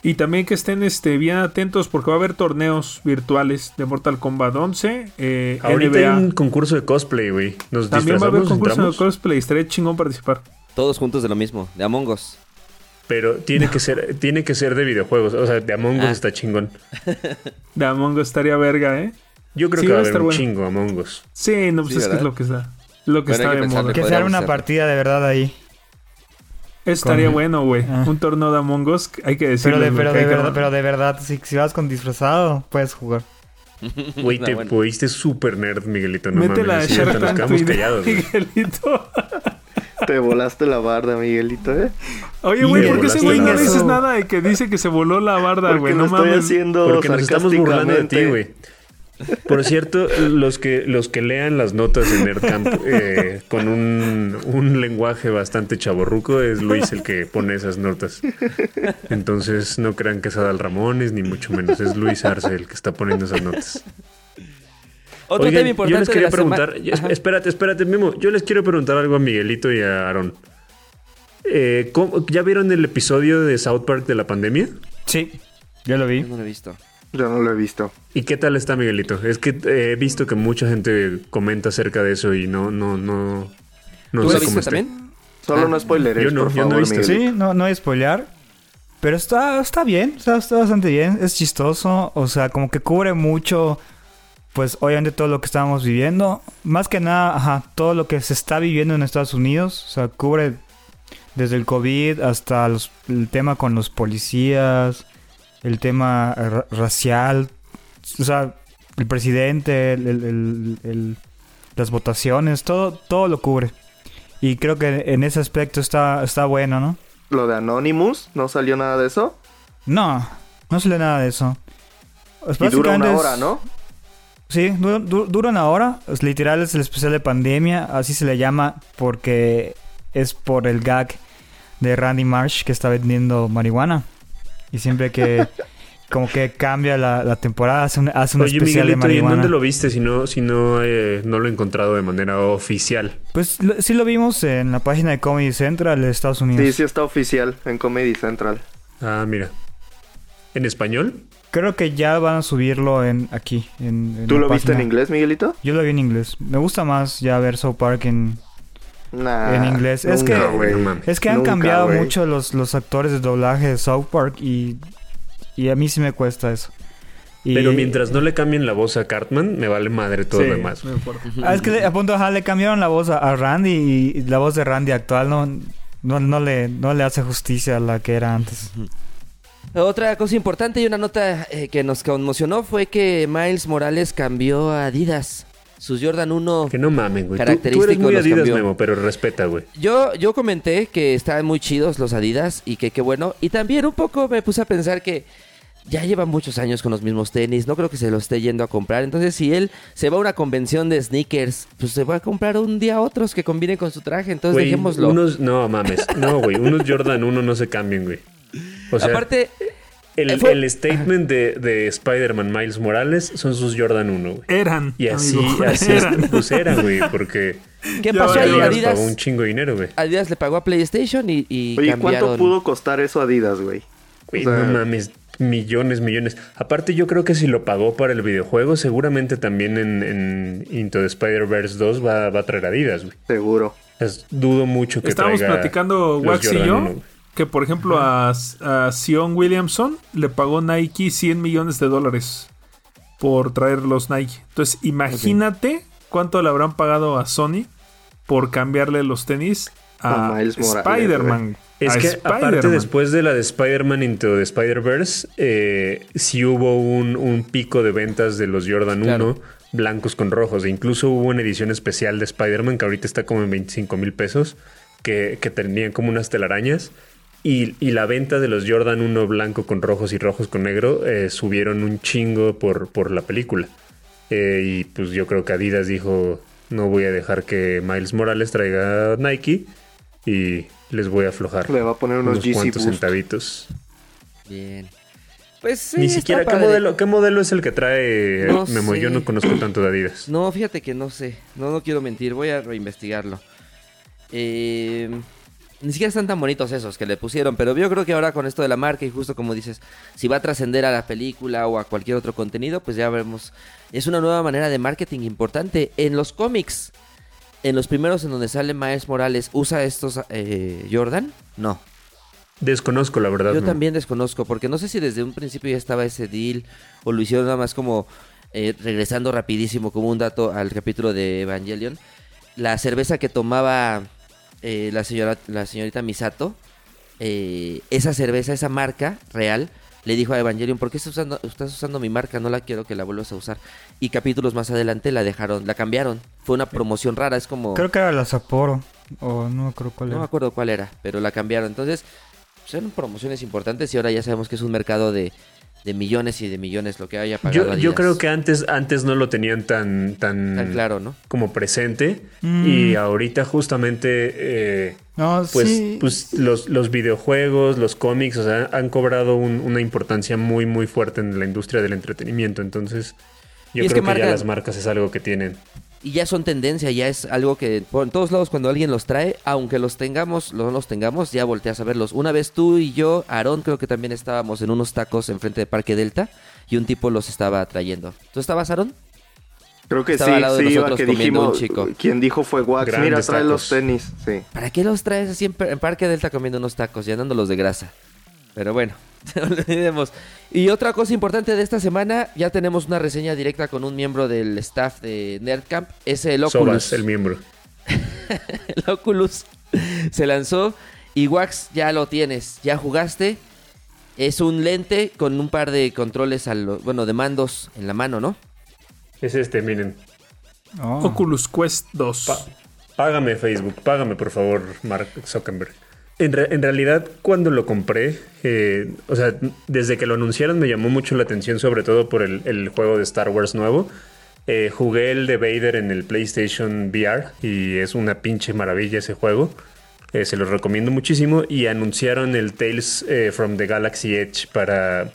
Y también que estén este, bien atentos porque va a haber torneos virtuales de Mortal Kombat 11, eh, Ahorita NBA. hay un concurso de cosplay, güey. Nos También va a haber concurso de cosplay. Estaría chingón participar. Todos juntos de lo mismo, de Among Us. pero tiene que ser tiene que ser de videojuegos, o sea, de Among Us Ah. está chingón. <laughs> De Among Us estaría verga, ¿eh? Yo creo Sí, que va a haber un bueno. chingo Among Us. Sí, no, pues Sí, es que es lo que está. Lo que Bueno, está que de moda. Que podríamos sea una partida de verdad ahí. Eso estaría Con- bueno, güey. Ah. Un torneo de Among Us, hay que Pero decirlo. de, pero de verdad, pero de verdad, si, si vas con disfrazado, puedes jugar. <laughs> Güey, te bueno. fuiste súper nerd, Miguelito. No Mete la mames, Shark nos quedamos callados. <laughs> Miguelito. Te volaste la barda, Miguelito, ¿eh? Oye, güey, ¿por qué ese güey no la dices nada de que dice que se voló la barda, güey? No estoy mames. haciendo Porque nos estamos burlando de ti, güey. Por cierto, los que, los que lean las notas en Nerdcamp eh, con un, un lenguaje bastante chaborruco es Luis el que pone esas notas. Entonces no crean que es Adal Ramones, ni mucho menos. Es Luis Arce el que está poniendo esas notas. Otro Oigan, tema importante yo les de quería la preguntar, Ajá. espérate, espérate, Memo, yo les quiero preguntar algo a Miguelito y a Aarón. Eh, ¿cómo- ¿Ya vieron el episodio de South Park de la pandemia? Sí, yo lo Yo vi. no lo he visto. Yo no lo he visto. ¿Y qué tal está Miguelito? Es que eh, he visto que mucha gente comenta acerca de eso y no, no, no, no ¿Tú sé lo cómo viste también? Solo Ah, no spoileres, yo no, por yo no he favor, visto. Sí, no, no hay spoilear. Pero está, está bien, está, está bastante bien, es chistoso. O sea, como que cubre mucho, pues obviamente todo lo que estábamos viviendo. Más que nada, ajá, todo lo que se está viviendo en Estados Unidos. O sea, cubre desde el COVID hasta los- el tema con los policías, el tema ra- racial. O sea, el presidente, el- el- las votaciones, todo, todo lo cubre. Y creo que en ese aspecto está, está bueno, ¿no? Lo de Anonymous, ¿no salió nada de eso? No, no sale nada de eso. Pues Y dura una hora, ¿no? Sí, dura, du- dura una hora. Es literal, es el especial de pandemia. Así se le llama porque es por el gag de Randy Marsh que está vendiendo marihuana. Y siempre que <laughs> como que cambia la, la temporada, hace un, hace un Oye, especial de Miguelito, ¿y en marihuana. dónde lo viste si no, si no, eh, no lo he encontrado de manera oficial? Pues lo- sí lo vimos en la página de Comedy Central de Estados Unidos. Sí, sí está oficial en Comedy Central. Ah, mira. ¿En español? Creo que ya van a subirlo en aquí. En, en ¿Tú lo viste en inglés, Miguelito? Yo lo vi en inglés. Me gusta más ya ver South Park en, Nah, En inglés. Es que- güey. No mames. Es que han Nunca, cambiado mucho los, los actores de doblaje de South Park y, y a mí sí me cuesta eso. Y- Pero mientras no le cambien la voz a Cartman, me vale madre todo Sí, lo demás. Ah, es que le- a punto ajá, le cambiaron la voz a, a Randy y la voz de Randy actual no, no, no, le, no le hace justicia a la que era antes. Otra cosa importante y una nota eh, que nos conmocionó fue que Miles Morales cambió a Adidas. Sus Jordan 1. Que no mamen, güey. Tú- Tú, Característico eres muy los Adidas. Memo, pero respeta, güey. Yo, yo comenté que estaban muy chidos los Adidas y que qué bueno. Y también un poco me puse a pensar que ya lleva muchos años con los mismos tenis. No creo que se los esté yendo a comprar. Entonces, si él se va a una convención de sneakers, pues se va a comprar un día otros que combinen con su traje. Entonces, Güey, dejémoslo. Unos, no mames. No, güey. Unos Jordan 1 no se cambian, güey. O sea, Aparte, el, eh, fue- el statement de, de Spider-Man Miles Morales son sus Jordan 1, güey. Eran. Y así, amigo, <laughs> así es, eran. pues era, güey, porque ¿qué pasó ahí? Adidas Adidas, pagó un chingo de dinero, güey. Adidas le pagó a PlayStation y, y Oye, cambiaron. ¿cuánto pudo costar eso Adidas, güey? Güey, O sea- no mames. millones, millones. Aparte, yo creo que si lo pagó para el videojuego, seguramente también en, en Into the Spider-Verse 2 va, va a traer Adidas, güey. Seguro. Es- dudo mucho que Estábamos traiga platicando Wax y yo. Que, por ejemplo, a, a Sion Williamson le pagó Nike 100 millones de dólares por traer los Nike. Entonces, imagínate cuánto le habrán pagado a Sony por cambiarle los tenis a, Spider-Man. Es a que aparte Spider-Man. después de la de Spider-Man Into the Spider-Verse, eh, sí hubo un, un pico de ventas de los Jordan 1 Claro. blancos con rojos. E incluso hubo una edición especial de Spider-Man que ahorita está como en 25 mil pesos, que, que tenían como unas telarañas. Y, y la venta de los Jordan 1 blanco con rojos y rojos con negro eh, subieron un chingo por, por la película. Eh, y pues yo creo que Adidas dijo, no voy a dejar que Miles Morales traiga Nike y les voy a aflojar Le va a poner unos, cuantos Boost. centavitos. Bien. Pues sí, Ni está siquiera, ¿qué padre. modelo, ¿qué modelo es el que trae No Memo? Yo no conozco tanto de Adidas. No, fíjate que no sé. No, no quiero mentir. Voy a reinvestigarlo. Eh, ni siquiera están tan bonitos esos que le pusieron. Pero yo creo que ahora con esto de la marca y justo como dices, si va a trascender a la película o a cualquier otro contenido, pues ya veremos. Es una nueva manera de marketing importante. En los cómics, en los primeros en donde sale Miles Morales, ¿usa estos eh, Jordan? No. Desconozco, la verdad. Yo no. también desconozco, porque no sé si desde un principio ya estaba ese deal o lo hicieron nada más como eh, regresando rapidísimo como un dato al capítulo de Evangelion. La cerveza que tomaba eh, la, señora, la señorita Misato, eh, esa cerveza, esa marca real, le dijo a Evangelion, ¿por qué estás usando, estás usando mi marca? No la quiero que la vuelvas a usar. Y capítulos más adelante la dejaron, la cambiaron. Fue una promoción rara, es como... Creo que era la Sapporo. O no creo cuál No me era. acuerdo cuál era, pero la cambiaron. Entonces, eran promociones importantes y ahora ya sabemos que es un mercado de, de millones y de millones lo que haya pagado Yo, yo creo que antes, antes no lo tenían tan, tan, Tan claro, ¿no? como presente. Mm. Y ahorita justamente, eh, No, pues, sí. pues los, los videojuegos, los cómics, o sea, han cobrado un- una importancia muy, muy fuerte en la industria del entretenimiento. Entonces, yo Y es creo que que, ya las marcas es algo que tienen. Y ya son tendencia, ya es algo que por en todos lados cuando alguien los trae, aunque los tengamos, no los tengamos, ya volteas a verlos. Una vez tú y yo, Aarón, creo que también estábamos en unos tacos enfrente de Parque Delta y un tipo los estaba trayendo. ¿Tú estabas, Aarón? Creo que Estaba sí, al lado de sí, iba nosotros que comiendo dijimos, un chico. quien dijo fue Wax, Grandes mira, trae los tenis, sí. ¿Para qué los traes así en Parque Delta comiendo unos tacos, llenándolos de grasa? Pero bueno, <laughs> no olvidemos. Y otra cosa importante de esta semana, ya tenemos una reseña directa con un miembro del staff de Nerdcamp, es el Oculus. Sobas, el miembro. <laughs> El Oculus se lanzó y Wax ya lo tienes, ya jugaste. Es un lente con un par de controles, a lo- bueno, de mandos en la mano, ¿no? Es este, miren. Oh. Oculus Quest 2. Pa- págame Facebook, págame por favor, Mark Zuckerberg. En, re- en realidad, cuando lo compré, eh, o sea, desde que lo anunciaron me llamó mucho la atención, sobre todo por el, juego de Star Wars nuevo. Eh, jugué el de Vader en el PlayStation VR y es una pinche maravilla ese juego. Eh, se los recomiendo muchísimo. Y anunciaron el Tales from the Galaxy Edge para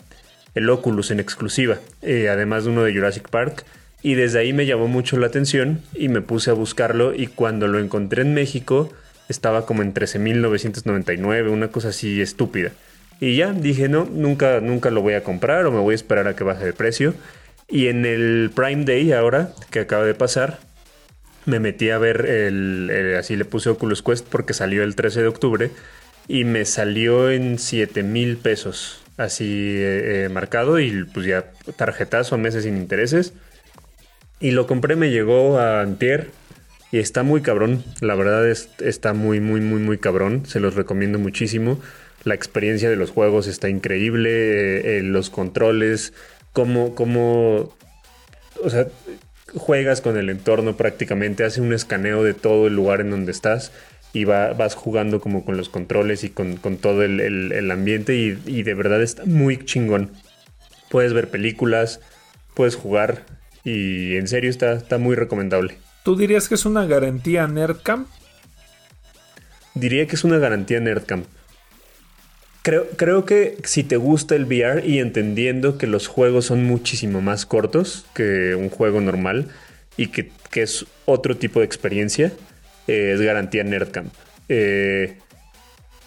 el Oculus en exclusiva, además de uno de Jurassic Park. Y desde ahí me llamó mucho la atención y me puse a buscarlo y cuando lo encontré en México estaba como en 13.999, una cosa así estúpida. Y ya dije, no, nunca, nunca lo voy a comprar o me voy a esperar a que baje de precio. Y en el Prime Day ahora, que acaba de pasar, me metí a ver el, así le puse Oculus Quest porque salió el 13 de octubre y me salió en 7 mil pesos así eh, eh, marcado y pues ya tarjetazo a meses sin intereses y lo compré me llegó a antier y está muy cabrón la verdad es, está muy muy muy muy cabrón se los recomiendo muchísimo la experiencia de los juegos está increíble eh, eh, los controles cómo cómo o sea, juegas con el entorno prácticamente, hace un escaneo de todo el lugar en donde estás y va- vas jugando como con los controles y con, con todo el, el- el ambiente y, y de verdad está muy chingón. Puedes ver películas, puedes jugar y en serio está, está muy recomendable. ¿Tú dirías que es una garantía Nerdcamp? Diría que es una garantía Nerdcamp. Creo, creo que si te gusta el VR y entendiendo que los juegos son muchísimo más cortos que un juego normal y que, que es otro tipo de experiencia, eh, es garantía Nerdcamp. Eh,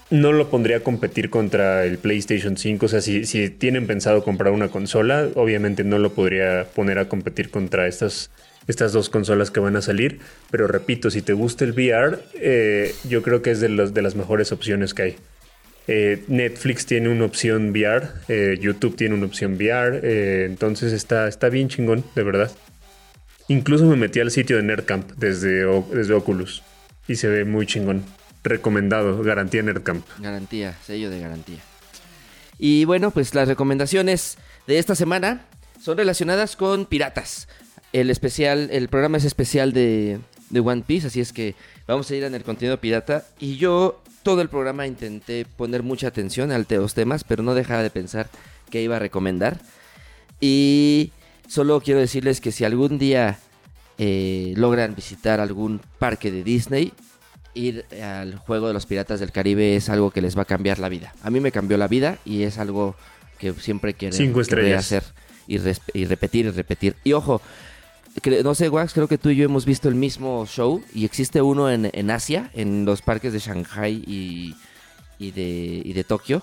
no lo pondría a competir contra el PlayStation 5. O sea, si, si tienen pensado comprar una consola, obviamente no lo podría poner a competir contra estas, estas dos consolas que van a salir. Pero repito, si te gusta el VR, eh, yo creo que es de, de las mejores opciones que hay. Eh, Netflix tiene una opción VR, eh, YouTube tiene una opción VR, entonces está, está bien chingón, de verdad. Incluso me metí al sitio de Nerdcamp desde, desde Oculus y se ve muy chingón. Recomendado, garantía Nerdcamp. Garantía, sello de garantía. Y bueno, pues las recomendaciones de esta semana son relacionadas con piratas. El especial, el programa es especial de, de One Piece, así es que vamos a ir en el contenido pirata. Y yo todo el programa intenté poner mucha atención a los temas, pero no dejaba de pensar que iba a recomendar. Y solo quiero decirles que si algún día eh, logran visitar algún parque de Disney, ir al juego de los piratas del Caribe es algo que les va a cambiar la vida. A mí me cambió la vida y es algo que siempre quiero hacer y, y repetir y repetir. Y ojo, no sé, Wax, creo que tú y yo hemos visto el mismo show y existe uno en, en Asia, en los parques de Shanghai y, y de, y de Tokio.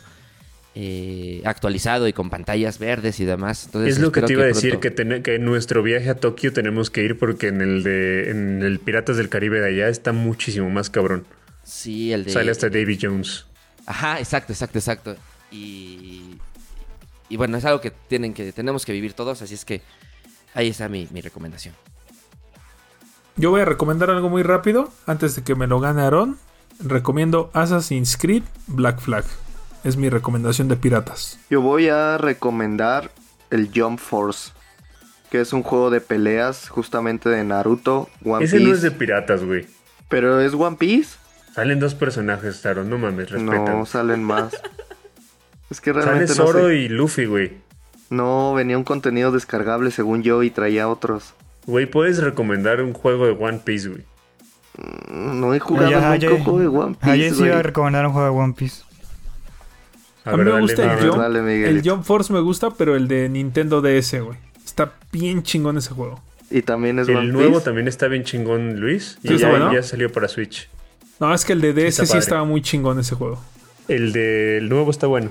eh, actualizado y con pantallas verdes y demás. Entonces, es lo que te iba a decir, pronto- que, ten- que en nuestro viaje a Tokio tenemos que ir porque en el de en el Piratas del Caribe de allá está muchísimo más cabrón. Sí, el de... Sale hasta Davy Jones. Ajá, exacto, exacto, exacto. Y, y bueno, es algo que tienen que tenemos que vivir todos, así es que ahí está mi, mi recomendación. Yo voy a recomendar algo muy rápido antes de que me lo gane Aaron. Recomiendo Assassin's Creed Black Flag. Es mi recomendación de piratas. Yo voy a recomendar el Jump Force, que es un juego de peleas justamente de Naruto, One Ese Piece. no es de piratas, güey. Pero es One Piece. Salen dos personajes, Taro, no mames, respeta. No, salen más. <laughs> es que Sale realmente no Zoro sé. y Luffy, güey. No, venía un contenido descargable según yo y traía otros. Güey, puedes recomendar un juego de One Piece, güey. Mm, No he jugado nunca ayer- un juego de One Ayer Piece, sí iba a recomendar un juego de One Piece. A, A, ver, mí me dale, gusta dale. el ver, Jump. dale, el Jump Force me gusta, pero el de Nintendo DS, güey. Está bien chingón ese juego. Y también es One El nuevo Piece. también está bien chingón, Luis. Y ya, bueno. ya salió para Switch. No, es que el de DS sí, estaba muy chingón ese juego. El del nuevo está bueno.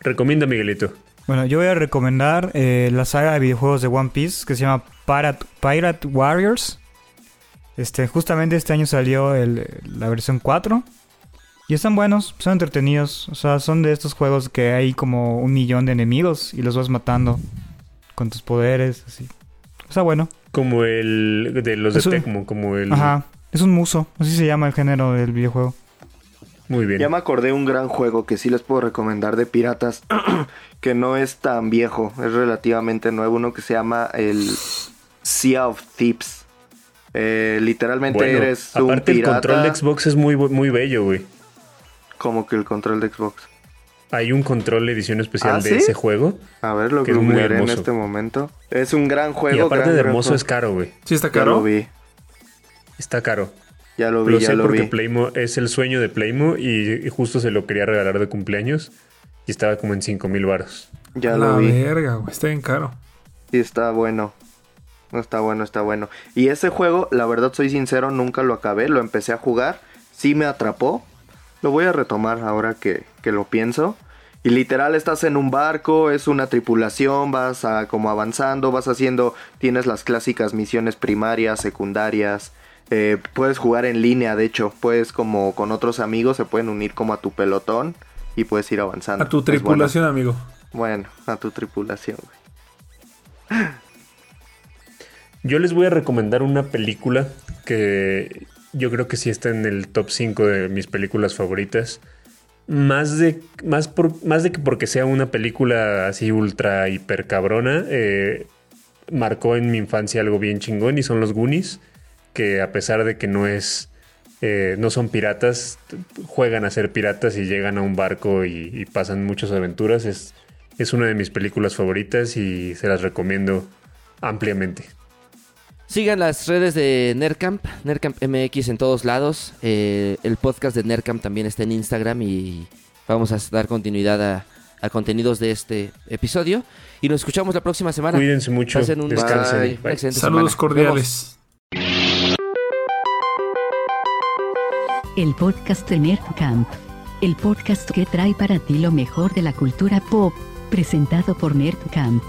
Recomienda, Miguelito. Bueno, yo voy a recomendar eh, la saga de videojuegos de One Piece que se llama Pirate, Pirate Warriors. Este, justamente este año salió el- la versión 4. Y están buenos, son entretenidos. O sea, son de estos juegos que hay como un millón de enemigos y los vas matando con tus poderes, así. Está bueno. Como el de los de Eso- Tecmo, como el... Ajá. Es un muso, así se llama el género del videojuego. Muy bien. Ya me acordé un gran juego que sí les puedo recomendar de piratas, <clears throat> que no es tan viejo, es relativamente nuevo, uno que se llama el Sea of Thieves. Eh, literalmente Bueno, eres un aparte el control de Xbox es muy, muy bello, güey. como que el control de Xbox. Hay un control edición especial ¿Ah, de sí? ese juego. A ver, lo Que es muy en este momento. Es un gran juego. y aparte gran, de hermoso es caro, güey. ¿Sí está caro? lo vi, Está caro. Ya lo vi, Lo ya sé lo porque vi. Playmo es el sueño de Playmo y, y justo se lo quería regalar de cumpleaños y estaba como en 5 mil baros. Ya La lo vi. verga, güey. Está bien caro. Sí, está bueno. No está bueno, está bueno. Y ese juego, la verdad soy sincero, nunca lo acabé. Lo empecé a jugar. Sí me atrapó. Lo voy a retomar ahora que, que lo pienso. Y literal estás en un barco, es una tripulación, vas a, como avanzando, vas haciendo, tienes las clásicas misiones primarias, secundarias. Eh, puedes jugar en línea, de hecho, puedes como con otros amigos, se pueden unir como a tu pelotón y puedes ir avanzando. A tu bueno. tripulación, amigo. Bueno, a tu tripulación, güey. <laughs> Yo les voy a recomendar una película que yo creo que sí está en el top 5 de mis películas favoritas. Más de, más por, más de que porque sea una película así ultra hiper cabrona, eh, marcó en mi infancia algo bien chingón y son los Goonies, que a pesar de que no es, eh, no son piratas, juegan a ser piratas y llegan a un barco y, y pasan muchas aventuras. Es, es una de mis películas favoritas y se las recomiendo ampliamente. Sigan las redes de Nerdcamp, Nerdcamp MX en todos lados. Eh, el podcast de Nerdcamp también está en Instagram y vamos a dar continuidad a, a contenidos de este episodio. Y nos escuchamos la próxima semana. Cuídense mucho, Pasen un- descansen. Bye. una excelente Saludos semana. Vemos. El podcast de Nerdcamp el podcast que trae para ti lo mejor de la cultura pop, presentado por Nerdcamp.